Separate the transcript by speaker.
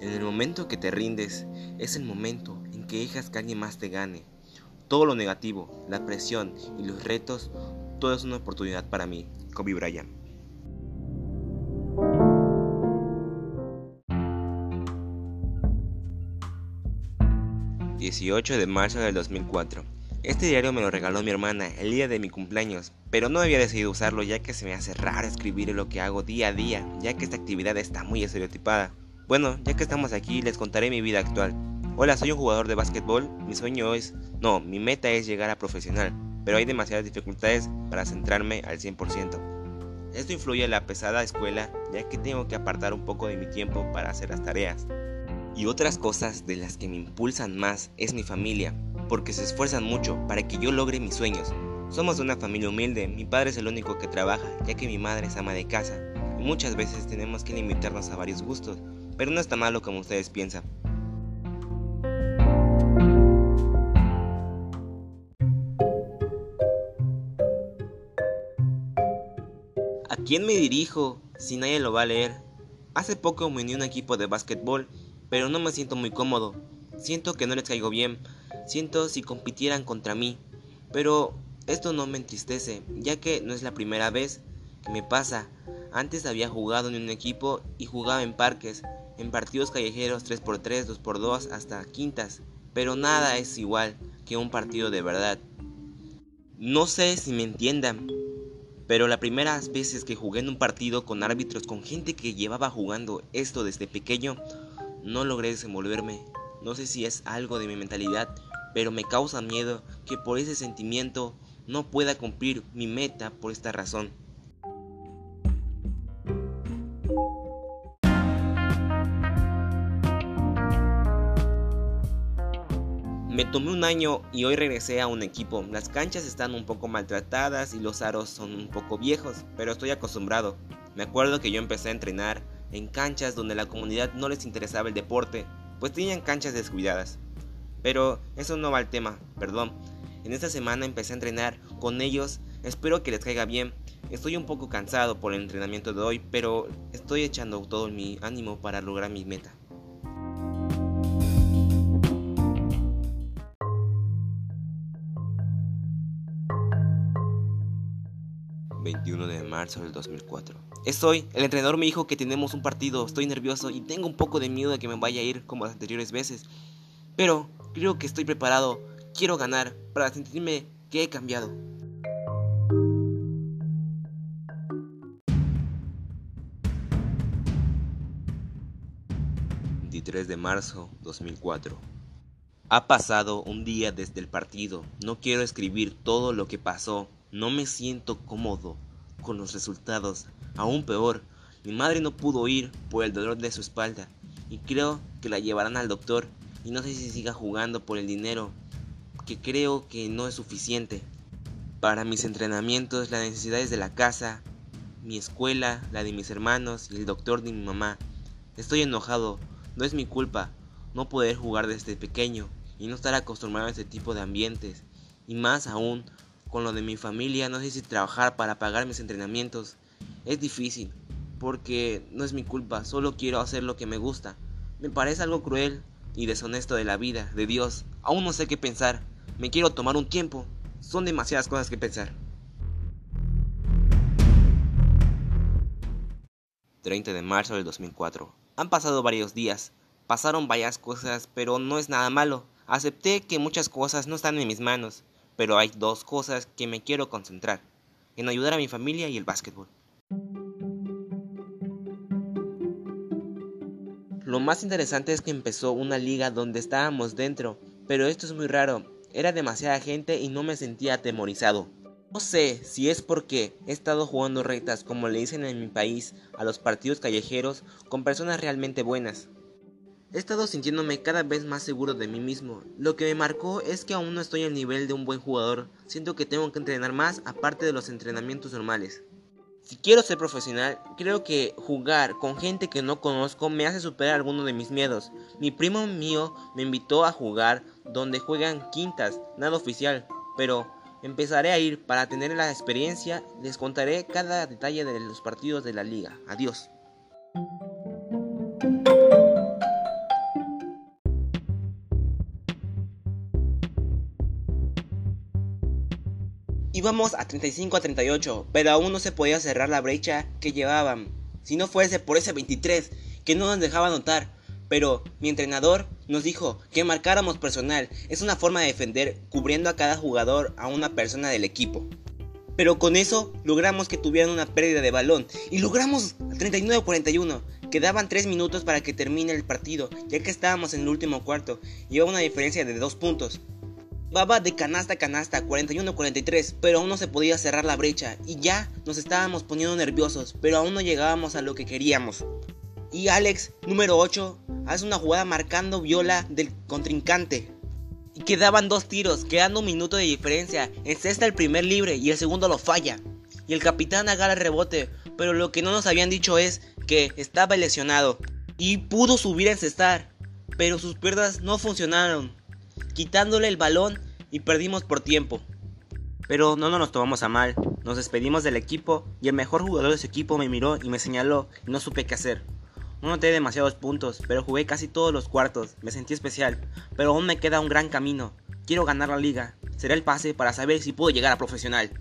Speaker 1: En el momento que te rindes, es el momento en que dejas que alguien más te gane. Todo lo negativo, la presión y los retos, todo es una oportunidad para mí, Kobe Bryant. ...18 de marzo del 2004... Este diario me lo regaló mi hermana el día de mi cumpleaños, pero no había decidido usarlo ya que se me hace raro escribir lo que hago día a día, ya que esta actividad está muy estereotipada. Bueno, ya que estamos aquí, les contaré mi vida actual. Hola, soy un jugador de básquetbol, mi sueño es, no, mi meta es llegar a profesional, pero hay demasiadas dificultades para centrarme al 100%. Esto influye en la pesada escuela, ya que tengo que apartar un poco de mi tiempo para hacer las tareas. Y otras cosas de las que me impulsan más es mi familia, porque se esfuerzan mucho para que yo logre mis sueños. Somos de una familia humilde, mi padre es el único que trabaja, ya que mi madre es ama de casa, y muchas veces tenemos que limitarnos a varios gustos, pero no está malo como ustedes piensan. ¿A quién me dirijo si nadie lo va a leer? Hace poco me uní a un equipo de básquetbol, pero no me siento muy cómodo. Siento que no les caigo bien, siento si compitieran contra mí, pero esto no me entristece, ya que no es la primera vez que me pasa. Antes había jugado en un equipo y jugaba en parques, en partidos callejeros 3x3, 2x2 hasta quintas, pero nada es igual que un partido de verdad. No sé si me entiendan, pero las primeras veces que jugué en un partido con árbitros, con gente que llevaba jugando esto desde pequeño, no logré desenvolverme. No sé si es algo de mi mentalidad, pero me causa miedo que por ese sentimiento no pueda cumplir mi meta por esta razón. Me tomé un año y hoy regresé a un equipo. Las canchas están un poco maltratadas y los aros son un poco viejos, pero estoy acostumbrado. Me acuerdo que yo empecé a entrenar en canchas donde la comunidad no les interesaba el deporte, pues tenían canchas descuidadas. Pero eso no va al tema, perdón. En esta semana empecé a entrenar con ellos, espero que les caiga bien. Estoy un poco cansado por el entrenamiento de hoy, pero estoy echando todo mi ánimo para lograr mi meta. 21 de marzo del 2004. Estoy, el entrenador me dijo que tenemos un partido, estoy nervioso y tengo un poco de miedo de que me vaya a ir como las anteriores veces. Pero creo que estoy preparado, quiero ganar para sentirme que he cambiado. ...23 de marzo 2004... Ha pasado un día desde el partido. No quiero escribir todo lo que pasó no me siento cómodo con los resultados. Aún peor, mi madre no pudo ir por el dolor de su espalda y creo que la llevarán al doctor y no sé si siga jugando por el dinero, que creo que no es suficiente. Para mis entrenamientos, las necesidades de la casa, mi escuela, la de mis hermanos y el doctor de mi mamá. Estoy enojado, no es mi culpa no poder jugar desde pequeño y no estar acostumbrado a este tipo de ambientes, y más aún con lo de mi familia, no sé si trabajar para pagar mis entrenamientos. Es difícil, porque no es mi culpa, solo quiero hacer lo que me gusta. Me parece algo cruel y deshonesto de la vida, de Dios. Aún no sé qué pensar. Me quiero tomar un tiempo. Son demasiadas cosas que pensar. 30 de marzo del 2004. Han pasado varios días. Pasaron varias cosas, pero no es nada malo. Acepté que muchas cosas no están en mis manos pero hay dos cosas que me quiero concentrar, en ayudar a mi familia y el básquetbol. Lo más interesante es que empezó una liga donde estábamos dentro, pero esto es muy raro, era demasiada gente y no me sentía atemorizado. No sé si es porque he estado jugando retas, como le dicen en mi país, a los partidos callejeros con personas realmente buenas. He estado sintiéndome cada vez más seguro de mí mismo. Lo que me marcó es que aún no estoy al nivel de un buen jugador. Siento que tengo que entrenar más aparte de los entrenamientos normales. Si quiero ser profesional, creo que jugar con gente que no conozco me hace superar alguno de mis miedos. Mi primo mío me invitó a jugar donde juegan quintas, nada oficial, pero empezaré a ir para tener la experiencia. Les contaré cada detalle de los partidos de la liga. Adiós.
Speaker 2: Íbamos a 35 a 38, pero aún no se podía cerrar la brecha que llevaban. Si no fuese por ese 23, que no nos dejaba notar. Pero mi entrenador nos dijo que marcáramos personal. Es una forma de defender cubriendo a cada jugador a una persona del equipo. Pero con eso logramos que tuvieran una pérdida de balón. Y logramos 39-41. Quedaban 3 minutos para que termine el partido, ya que estábamos en el último cuarto. Llevaba una diferencia de 2 puntos. Baba de canasta a canasta, 41-43, pero aún no se podía cerrar la brecha y ya nos estábamos poniendo nerviosos, pero aún no llegábamos a lo que queríamos. Y Alex, número 8, hace una jugada marcando viola del contrincante. Y quedaban dos tiros, quedando un minuto de diferencia. En cesta el primer libre y el segundo lo falla. Y el capitán agarra el rebote, pero lo que no nos habían dicho es que estaba lesionado. Y pudo subir a encestar, pero sus piernas no funcionaron quitándole el balón y perdimos por tiempo. Pero no nos tomamos a mal, nos despedimos del equipo y el mejor jugador de su equipo me miró y me señaló y no supe qué hacer. No noté demasiados puntos, pero jugué casi todos los cuartos, me sentí especial, pero aún me queda un gran camino. Quiero ganar la liga, será el pase para saber si puedo llegar a profesional.